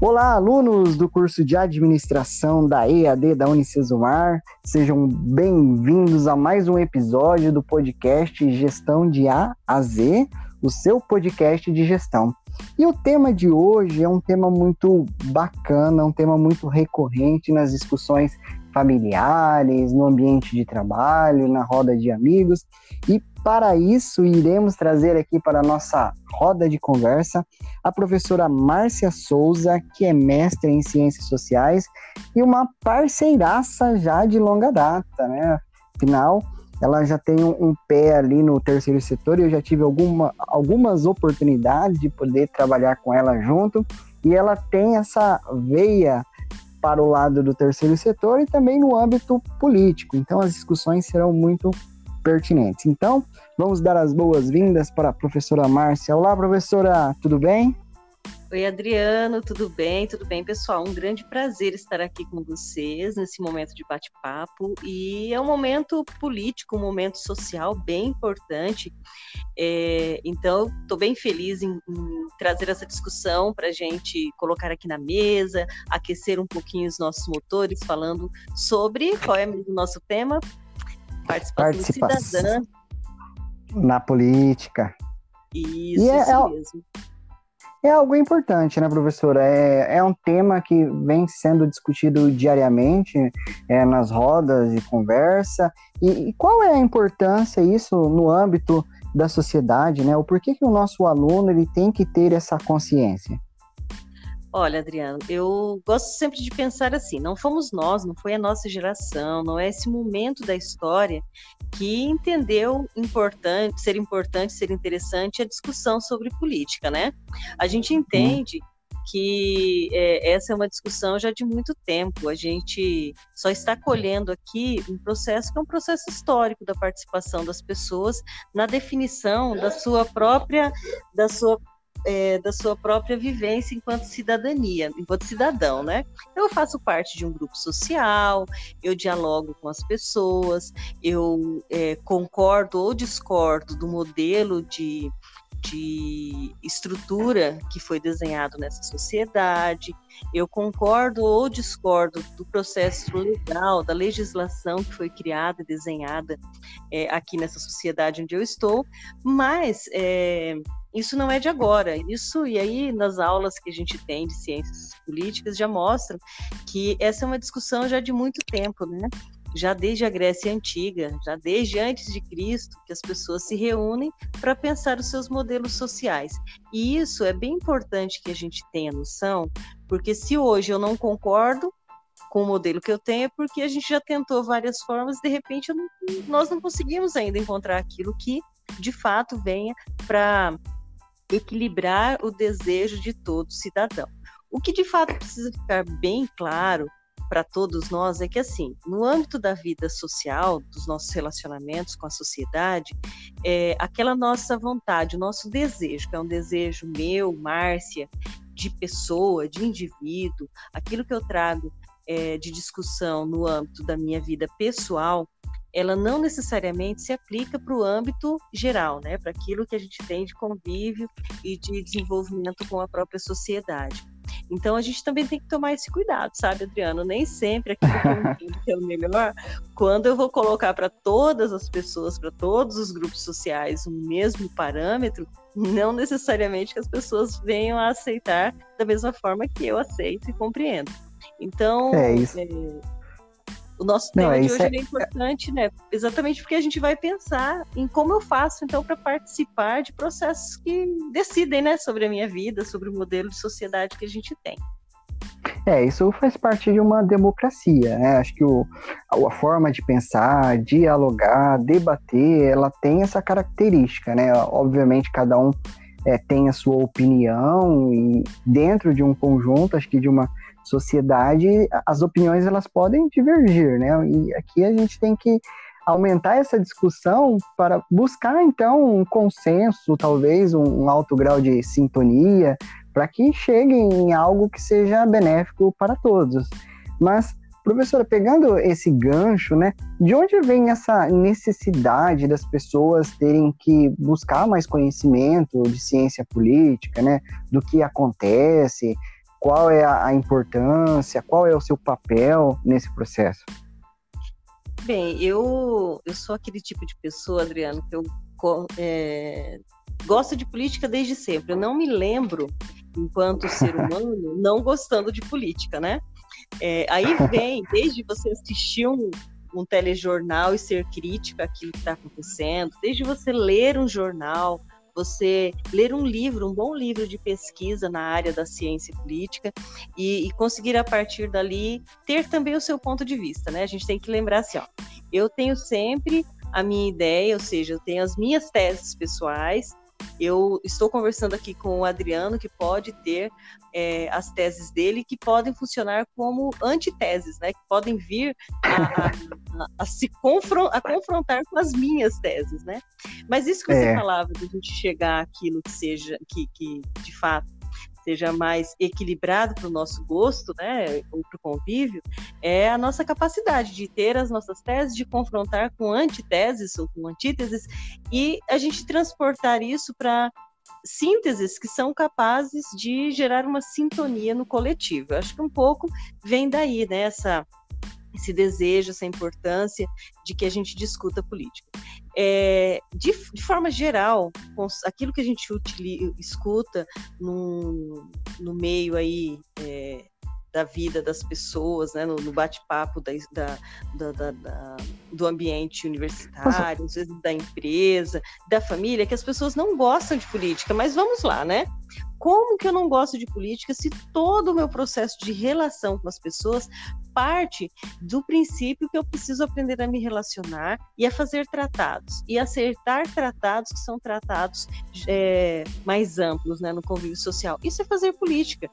Olá, alunos do curso de administração da EAD da Unicesumar, sejam bem-vindos a mais um episódio do podcast Gestão de A a Z, o seu podcast de gestão. E o tema de hoje é um tema muito bacana, um tema muito recorrente nas discussões familiares, no ambiente de trabalho, na roda de amigos. E para isso, iremos trazer aqui para a nossa roda de conversa a professora Márcia Souza, que é mestre em Ciências Sociais e uma parceiraça já de longa data, né? Afinal, ela já tem um, pé ali no terceiro setor e eu já tive alguma, algumas oportunidades de poder trabalhar com ela junto e ela tem essa veia para o lado do terceiro setor e também no âmbito político. Então as discussões serão muito pertinentes. Então, vamos dar as boas-vindas para a professora Márcia. Olá, professora, tudo bem? Oi, Adriano, tudo bem? Tudo bem, pessoal? Um grande prazer estar aqui com vocês nesse momento de bate-papo. E é um momento político, um momento social bem importante. É, então, estou bem feliz em, em, trazer essa discussão para a gente colocar aqui na mesa, aquecer um pouquinho os nossos motores, falando sobre qual é o nosso tema? Participação, cidadã. Na política. Isso, e é, isso é, mesmo é algo importante, né, professora? É, é um tema que vem sendo discutido diariamente é, nas rodas de conversa. E, e, qual é a importância isso no âmbito da sociedade, né? O porquê que o nosso aluno ele tem que ter essa consciência? Olha, Adriano, eu gosto sempre de pensar assim: não fomos nós, não foi a nossa geração, não é esse momento da história que entendeu importante, ser importante, ser interessante a discussão sobre política, né? A gente entende que é, essa é uma discussão já de muito tempo. A gente só está colhendo aqui um processo que é um processo histórico da participação das pessoas na definição da sua própria, da sua é, da sua própria vivência enquanto cidadania, enquanto cidadão, né? Eu faço parte de um grupo social, eu dialogo com as pessoas, eu é, concordo ou discordo do modelo de, de estrutura que foi desenhado nessa sociedade, eu concordo ou discordo do processo legal, da legislação que foi criada e desenhada é, aqui nessa sociedade onde eu estou, mas é, isso não é de agora. Isso, e aí nas aulas que a gente tem de ciências políticas já mostram que essa é uma discussão já de muito tempo, né? Já desde a Grécia Antiga, já desde antes de Cristo, que as pessoas se reúnem para pensar os seus modelos sociais. E isso é bem importante que a gente tenha noção, porque se hoje eu não concordo com o modelo que eu tenho, é porque a gente já tentou várias formas, de repente não, nós não conseguimos ainda encontrar aquilo que de fato venha para equilibrar o desejo de todo cidadão. O que de fato precisa ficar bem claro para todos nós é que, assim, no âmbito da vida social, dos nossos relacionamentos com a sociedade, é, aquela nossa vontade, o nosso desejo, que é um desejo meu, Márcia, de pessoa, de indivíduo, aquilo que eu trago é, de discussão no âmbito da minha vida pessoal, ela não necessariamente se aplica para o âmbito geral, né, para aquilo que a gente tem de convívio e de desenvolvimento com a própria sociedade. Então a gente também tem que tomar esse cuidado, sabe, Adriano? Nem sempre aquilo que é o melhor, quando eu vou colocar para todas as pessoas, para todos os grupos sociais, o mesmo parâmetro, não necessariamente que as pessoas venham a aceitar da mesma forma que eu aceito e compreendo. Então, é isso. É, o nosso tema Não, de hoje é... é importante, né? Exatamente porque a gente vai pensar em como eu faço, então, para participar de processos que decidem, né, sobre a minha vida, sobre o modelo de sociedade que a gente tem. É, isso faz parte de uma democracia, né? Acho que o, a forma de pensar, dialogar, debater, ela tem essa característica, né? Obviamente, cada um é, tem a sua opinião e dentro de um conjunto, acho que de uma sociedade, as opiniões elas podem divergir, né? E aqui a gente tem que aumentar essa discussão para buscar então um consenso, talvez um, um alto grau de sintonia, para que cheguem em algo que seja benéfico para todos. Mas Professora, pegando esse gancho, né, de onde vem essa necessidade das pessoas terem que buscar mais conhecimento de ciência política, né, do que acontece, qual é a, a importância, qual é o seu papel nesse processo? Bem, eu, eu sou aquele tipo de pessoa, Adriano, que eu é, gosto de política desde sempre. Eu não me lembro, enquanto ser humano, não gostando de política, né? É, aí vem, desde você assistir um, um telejornal e ser crítico àquilo que está acontecendo, desde você ler um jornal, você ler um livro, um bom livro de pesquisa na área da ciência política e, e, conseguir a partir dali ter também o seu ponto de vista, né? A gente tem que lembrar assim, ó, eu tenho sempre a minha ideia, ou seja, eu tenho as minhas teses pessoais eu estou conversando aqui com o Adriano, que pode ter é, as teses dele, que podem funcionar como antiteses, né? que podem vir a, a, a, se confron a confrontar com as minhas teses. Né? Mas isso que você é. falava, de a gente chegar àquilo que seja, que, que de fato seja mais equilibrado para o nosso gosto, né, para o convívio, é a nossa capacidade de ter as nossas teses, de confrontar com antiteses ou com antíteses, e a gente transportar isso para sínteses que são capazes de gerar uma sintonia no coletivo. Eu acho que um pouco vem daí, né, essa, esse desejo, essa importância de que a gente discuta política. É, de, de, forma geral, aquilo que a gente utiliza, escuta no, no meio aí é, da vida das pessoas, né, no, no bate-papo da, da, da, da, do ambiente universitário, às vezes da empresa, da família, que as pessoas não gostam de política, mas vamos lá, né? Como que eu não gosto de política se todo o meu processo de relação com as pessoas parte do princípio que eu preciso aprender a me relacionar e a fazer tratados e acertar tratados que são tratados é, mais amplos né, no convívio social. Isso é fazer política.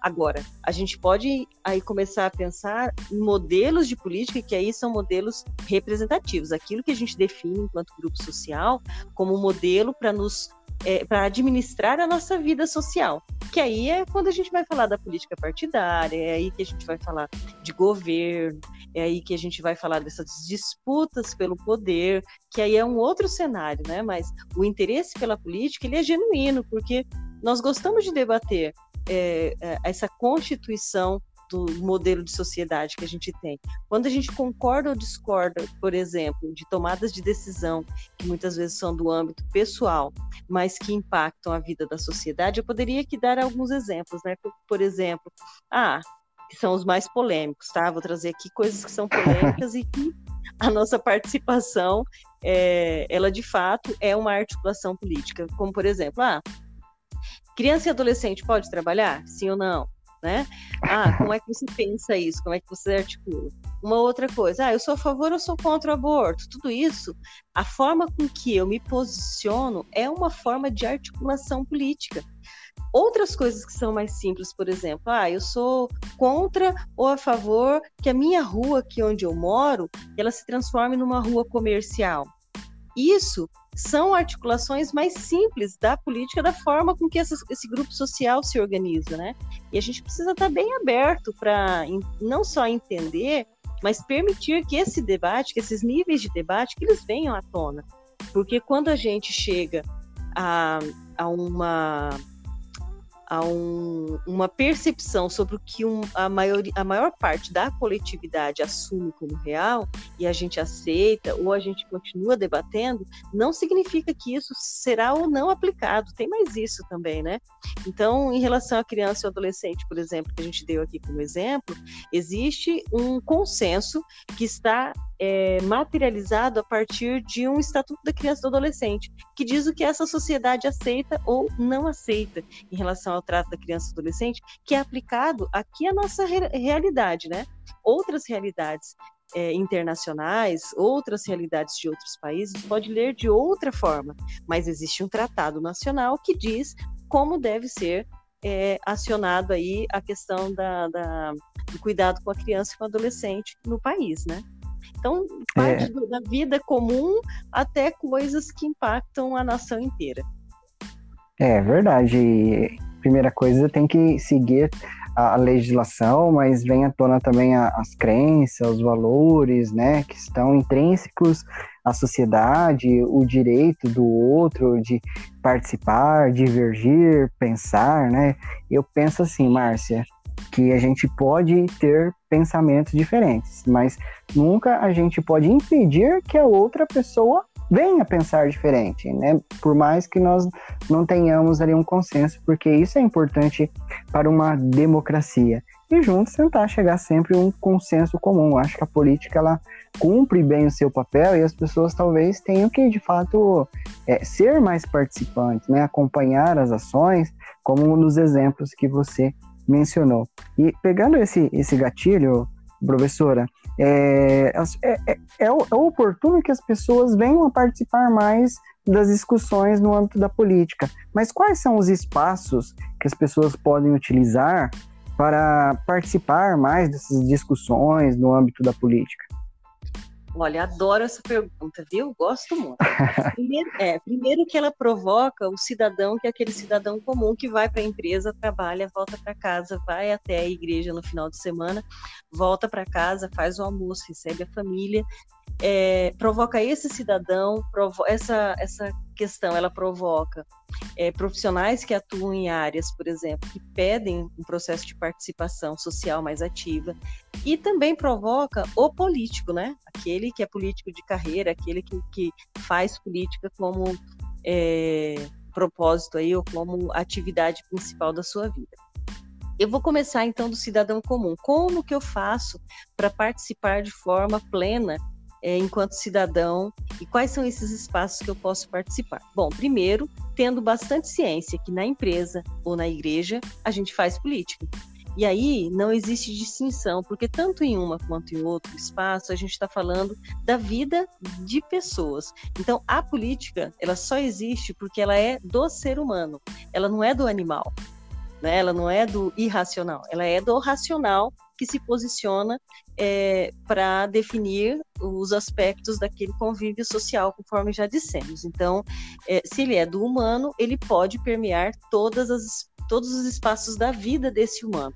Agora, a gente pode aí começar a pensar em modelos de política que aí são modelos representativos, aquilo que a gente define enquanto grupo social como modelo para nos é, para administrar a nossa vida social. Que aí é quando a gente vai falar da política partidária, é aí que a gente vai falar de governo, é aí que a gente vai falar dessas disputas pelo poder, que aí é um outro cenário, né? Mas o interesse pela política ele é genuíno, porque nós gostamos de debater é, é, essa constituição do modelo de sociedade que a gente tem. Quando a gente concorda ou discorda, por exemplo, de tomadas de decisão que muitas vezes são do âmbito pessoal, mas que impactam a vida da sociedade, eu poderia aqui dar alguns exemplos, né? Por, exemplo, ah, que são os mais polêmicos, tá? Vou trazer aqui coisas que são polêmicas e que a nossa participação, é, ela de fato é uma articulação política, como por exemplo, ah, Criança e adolescente pode trabalhar? Sim ou não? Né? Ah, como é que você pensa isso? Como é que você articula? Uma outra coisa, ah, eu sou a favor ou sou contra o aborto? Tudo isso, a forma com que eu me posiciono é uma forma de articulação política. Outras coisas que são mais simples, por exemplo, ah, eu sou contra ou a favor que a minha rua aqui onde eu moro, ela se transforme numa rua comercial. Isso são articulações mais simples da política, da forma com que esse grupo social se organiza, né? E a gente precisa estar bem aberto para não só entender, mas permitir que esse debate, que esses níveis de debate, que eles venham à tona. Porque quando a gente chega a, a uma a um, uma percepção sobre o que um, a, maior, a maior parte da coletividade assume como real e a gente aceita ou a gente continua debatendo, não significa que isso será ou não aplicado. Tem mais isso também, né? Então, em relação à criança e adolescente, por exemplo, que a gente deu aqui como exemplo, existe um consenso que está é, materializado a partir de um Estatuto da Criança e do Adolescente, que diz o que essa sociedade aceita ou não aceita em relação ao trato da criança e do adolescente, que é aplicado aqui à nossa re realidade, né? Outras realidades é, internacionais, outras realidades de outros países, pode ler de outra forma, mas existe um tratado nacional que diz como deve ser é, acionado aí a questão da, da, do cuidado com a criança e com o adolescente no país, né? Então, parte é. da vida comum até coisas que impactam a nação inteira. É verdade. primeira coisa, tem que seguir a, a legislação, mas vem à tona também a, as crenças, os valores, né, que estão intrínsecos à sociedade, o direito do outro de participar, divergir, pensar, né? Eu penso assim, Márcia, que a gente pode ter pensamentos diferentes, mas nunca a gente pode impedir que a outra pessoa venha pensar diferente, né? Por mais que nós não tenhamos ali um consenso, porque isso é importante para uma democracia. E juntos tentar chegar sempre a um consenso comum. Acho que a política ela cumpre bem o seu papel e as pessoas talvez tenham que, de fato, é, ser mais participantes, né? Acompanhar as ações, como um dos exemplos que você mencionou. E pegando esse, esse gatilho, professora, é, é, é, é, oportuno que as pessoas venham a participar mais das discussões no âmbito da política. Mas quais são os espaços que as pessoas podem utilizar para participar mais dessas discussões no âmbito da política? Olha, adoro essa pergunta, viu? Gosto muito. Primeiro, é, primeiro que ela provoca o cidadão, que é aquele cidadão comum que vai para a empresa, trabalha, volta para casa, vai até a igreja no final de semana, volta para casa, faz o almoço, recebe a família, é, provoca esse cidadão, provo essa, essa questão, ela provoca é, profissionais que atuam em áreas, por exemplo, que pedem um processo de participação social mais ativa, e também provoca o político, né? Aquele que é político de carreira, aquele que, que faz política como é, propósito aí, ou como atividade principal da sua vida. Eu vou começar então do cidadão comum. Como que eu faço para participar de forma plena é, enquanto cidadão e quais são esses espaços que eu posso participar? Bom, primeiro, tendo bastante ciência que na empresa ou na igreja a gente faz política. E aí não existe distinção, porque tanto em uma quanto em outro espaço a gente está falando da vida de pessoas. Então a política ela só existe porque ela é do ser humano, ela não é do animal né? ela não é do irracional, ela é do racional que se posiciona é, para definir os aspectos daquele convívio social, conforme já dissemos. Então, é, se ele é do humano, ele pode permear todas as, todos os espaços da vida desse humano.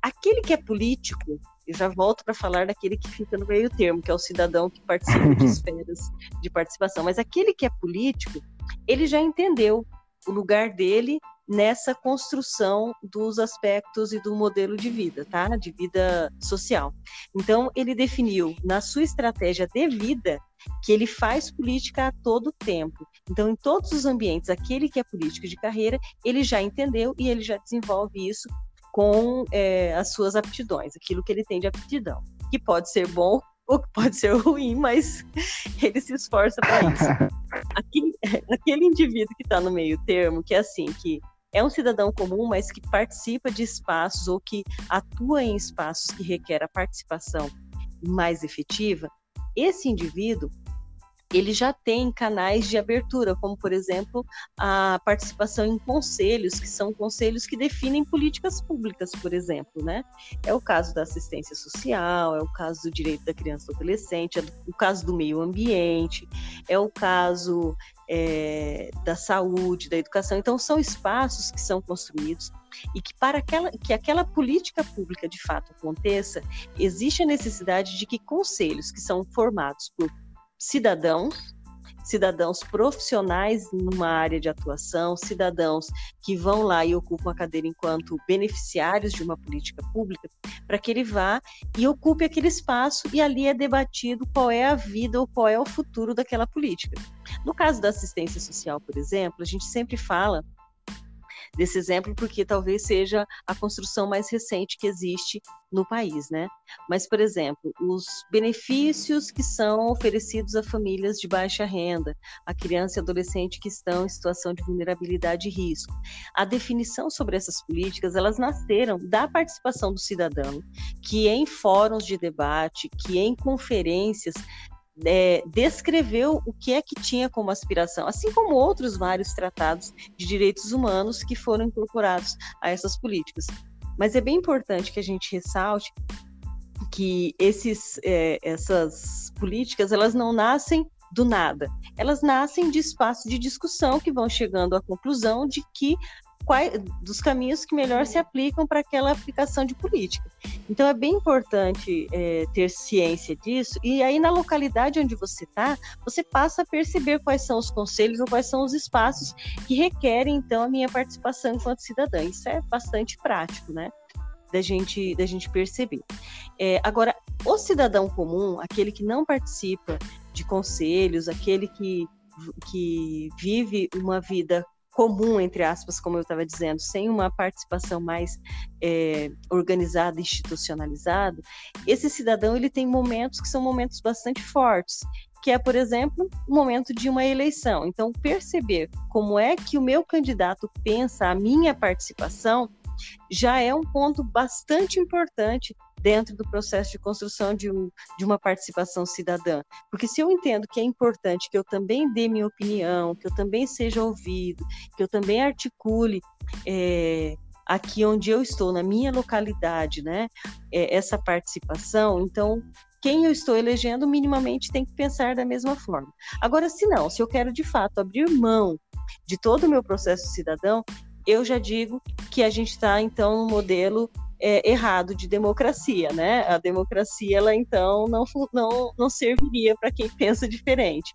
Aquele que é político, eu já volto para falar daquele que fica no meio termo, que é o cidadão que participa de esferas de participação, mas aquele que é político, ele já entendeu o lugar dele nessa construção dos aspectos e do modelo de vida, tá? De vida social. Então, ele definiu na sua estratégia de vida que ele faz política a todo tempo. Então, em todos os ambientes, aquele que é político de carreira, ele já entendeu e ele já desenvolve isso com é, as suas aptidões, aquilo que ele tem de aptidão, que pode ser bom ou que pode ser ruim, mas ele se esforça para isso. Aquele, aquele indivíduo que está no meio termo, que é assim, que é um cidadão comum, mas que participa de espaços ou que atua em espaços que requer a participação mais efetiva, esse indivíduo ele já tem canais de abertura, como por exemplo a participação em conselhos, que são conselhos que definem políticas públicas, por exemplo, né? É o caso da assistência social, é o caso do direito da criança e do adolescente, é o caso do meio ambiente, é o caso é, da saúde, da educação. Então, são espaços que são construídos e que para aquela, que aquela política pública de fato aconteça, existe a necessidade de que conselhos que são formados por cidadãos cidadãos profissionais numa área de atuação, cidadãos que vão lá e ocupam a cadeira enquanto beneficiários de uma política pública, para que ele vá e ocupe aquele espaço e ali é debatido qual é a vida ou qual é o futuro daquela política. No caso da assistência social, por exemplo, a gente sempre fala desse exemplo, porque talvez seja a construção mais recente que existe no país, né? Mas, por exemplo, os benefícios que são oferecidos a famílias de baixa renda, a criança e adolescente que estão em situação de vulnerabilidade e risco. A definição sobre essas políticas, elas nasceram da participação do cidadão, que em fóruns de debate, que em conferências é, descreveu o que é que tinha como aspiração, assim como outros vários tratados de direitos humanos que foram incorporados a essas políticas. Mas é bem importante que a gente ressalte que esses, é, essas políticas elas não nascem do nada, elas nascem de espaços de discussão que vão chegando à conclusão de que quais, dos caminhos que melhor se aplicam para aquela aplicação de política. Então é bem importante é, ter ciência disso, e aí na localidade onde você está, você passa a perceber quais são os conselhos ou quais são os espaços que requerem, então, a minha participação enquanto cidadã. Isso é bastante prático, né? Da gente, da gente perceber. É, agora, o cidadão comum, aquele que não participa de conselhos, aquele que, que vive uma vida comum, entre aspas, como eu estava dizendo, sem uma participação mais é, organizada, institucionalizada, esse cidadão ele tem momentos que são momentos bastante fortes, que é, por exemplo, o momento de uma eleição. Então, perceber como é que o meu candidato pensa a minha participação já é um ponto bastante importante dentro do processo de construção de, um, de uma participação cidadã. Porque se eu entendo que é importante que eu também dê minha opinião, que eu também seja ouvido, que eu também articule é, aqui onde eu estou, na minha localidade, né, é, essa participação, então quem eu estou elegendo minimamente tem que pensar da mesma forma. Agora, se não, se eu quero de fato abrir mão de todo o meu processo cidadão, eu já digo que a gente está então no modelo é, errado de democracia, né? A democracia, ela então não, não, não serviria para quem pensa diferente.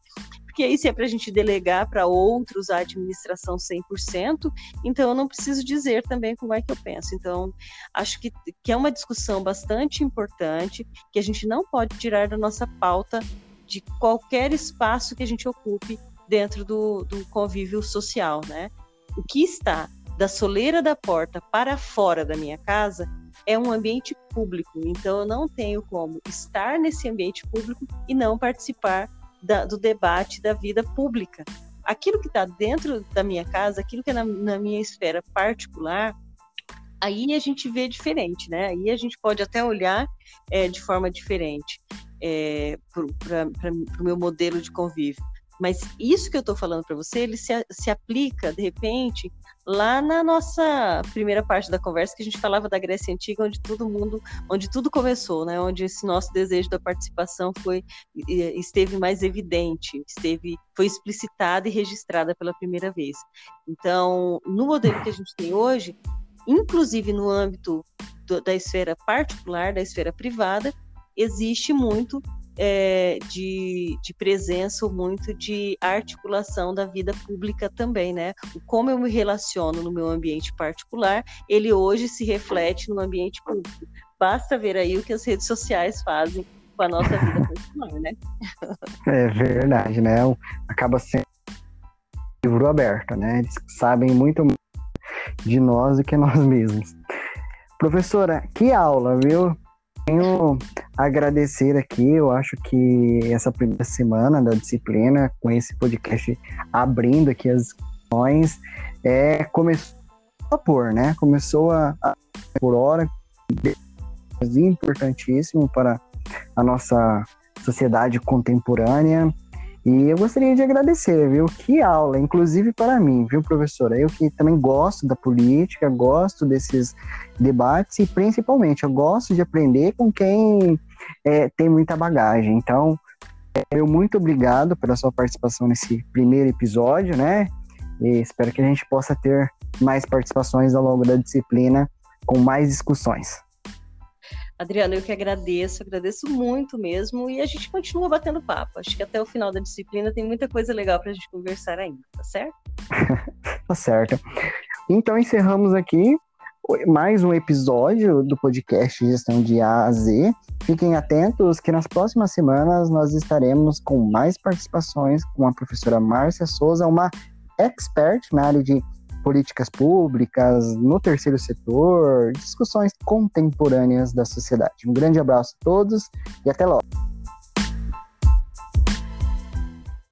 Porque aí, se é para a gente delegar para outros a administração 100%, então eu não preciso dizer também como é que eu penso. Então, acho que, que é uma discussão bastante importante, que a gente não pode tirar da nossa pauta de qualquer espaço que a gente ocupe dentro do, do convívio social, né? O que está da soleira da porta para fora da minha casa é um ambiente público, então eu não tenho como estar nesse ambiente público e não participar da, do debate da vida pública. Aquilo que está dentro da minha casa, aquilo que é na, na minha esfera particular, aí a gente vê diferente, né? Aí a gente pode até olhar é, de forma diferente é, para o meu modelo de convívio. Mas isso que eu estou falando para você, ele se, se aplica, de repente, lá na nossa primeira parte da conversa, que a gente falava da Grécia Antiga, onde todo mundo, onde tudo começou, né? Onde esse nosso desejo da participação foi esteve mais evidente, esteve foi explicitada e registrada pela primeira vez. Então, no modelo que a gente tem hoje, inclusive no âmbito do, da esfera particular, da esfera privada, existe muito é, de, de presença ou muito de articulação da vida pública também, né? O como eu me relaciono no meu ambiente particular, ele hoje se reflete no ambiente público. Basta ver aí o que as redes sociais fazem com a nossa vida particular, né? É verdade, né? Acaba sendo livro aberto, né? Eles sabem muito de nós do que nós mesmos. Professora, que aula, viu? Tenho agradecer aqui, eu acho que essa primeira semana da disciplina, com esse podcast abrindo aqui as discussões, é, começou a pôr, né? Começou a, a por hora, importantíssimo para a nossa sociedade contemporânea. E eu gostaria de agradecer, viu? Que aula, inclusive para mim, viu, professora? Eu que também gosto da política, gosto desses debates e principalmente eu gosto de aprender com quem é, tem muita bagagem. Então, eu muito obrigado pela sua participação nesse primeiro episódio, né? E espero que a gente possa ter mais participações ao longo da disciplina com mais discussões. Adriano, eu que agradeço, agradeço muito mesmo, e a gente continua batendo papo. Acho que até o final da disciplina tem muita coisa legal para a gente conversar ainda, tá certo? tá certo. Então encerramos aqui mais um episódio do podcast Gestão de A a Z. Fiquem atentos que nas próximas semanas nós estaremos com mais participações com a professora Márcia Souza, uma expert na área de políticas públicas, no terceiro setor, discussões contemporâneas da sociedade. Um grande abraço a todos e até logo.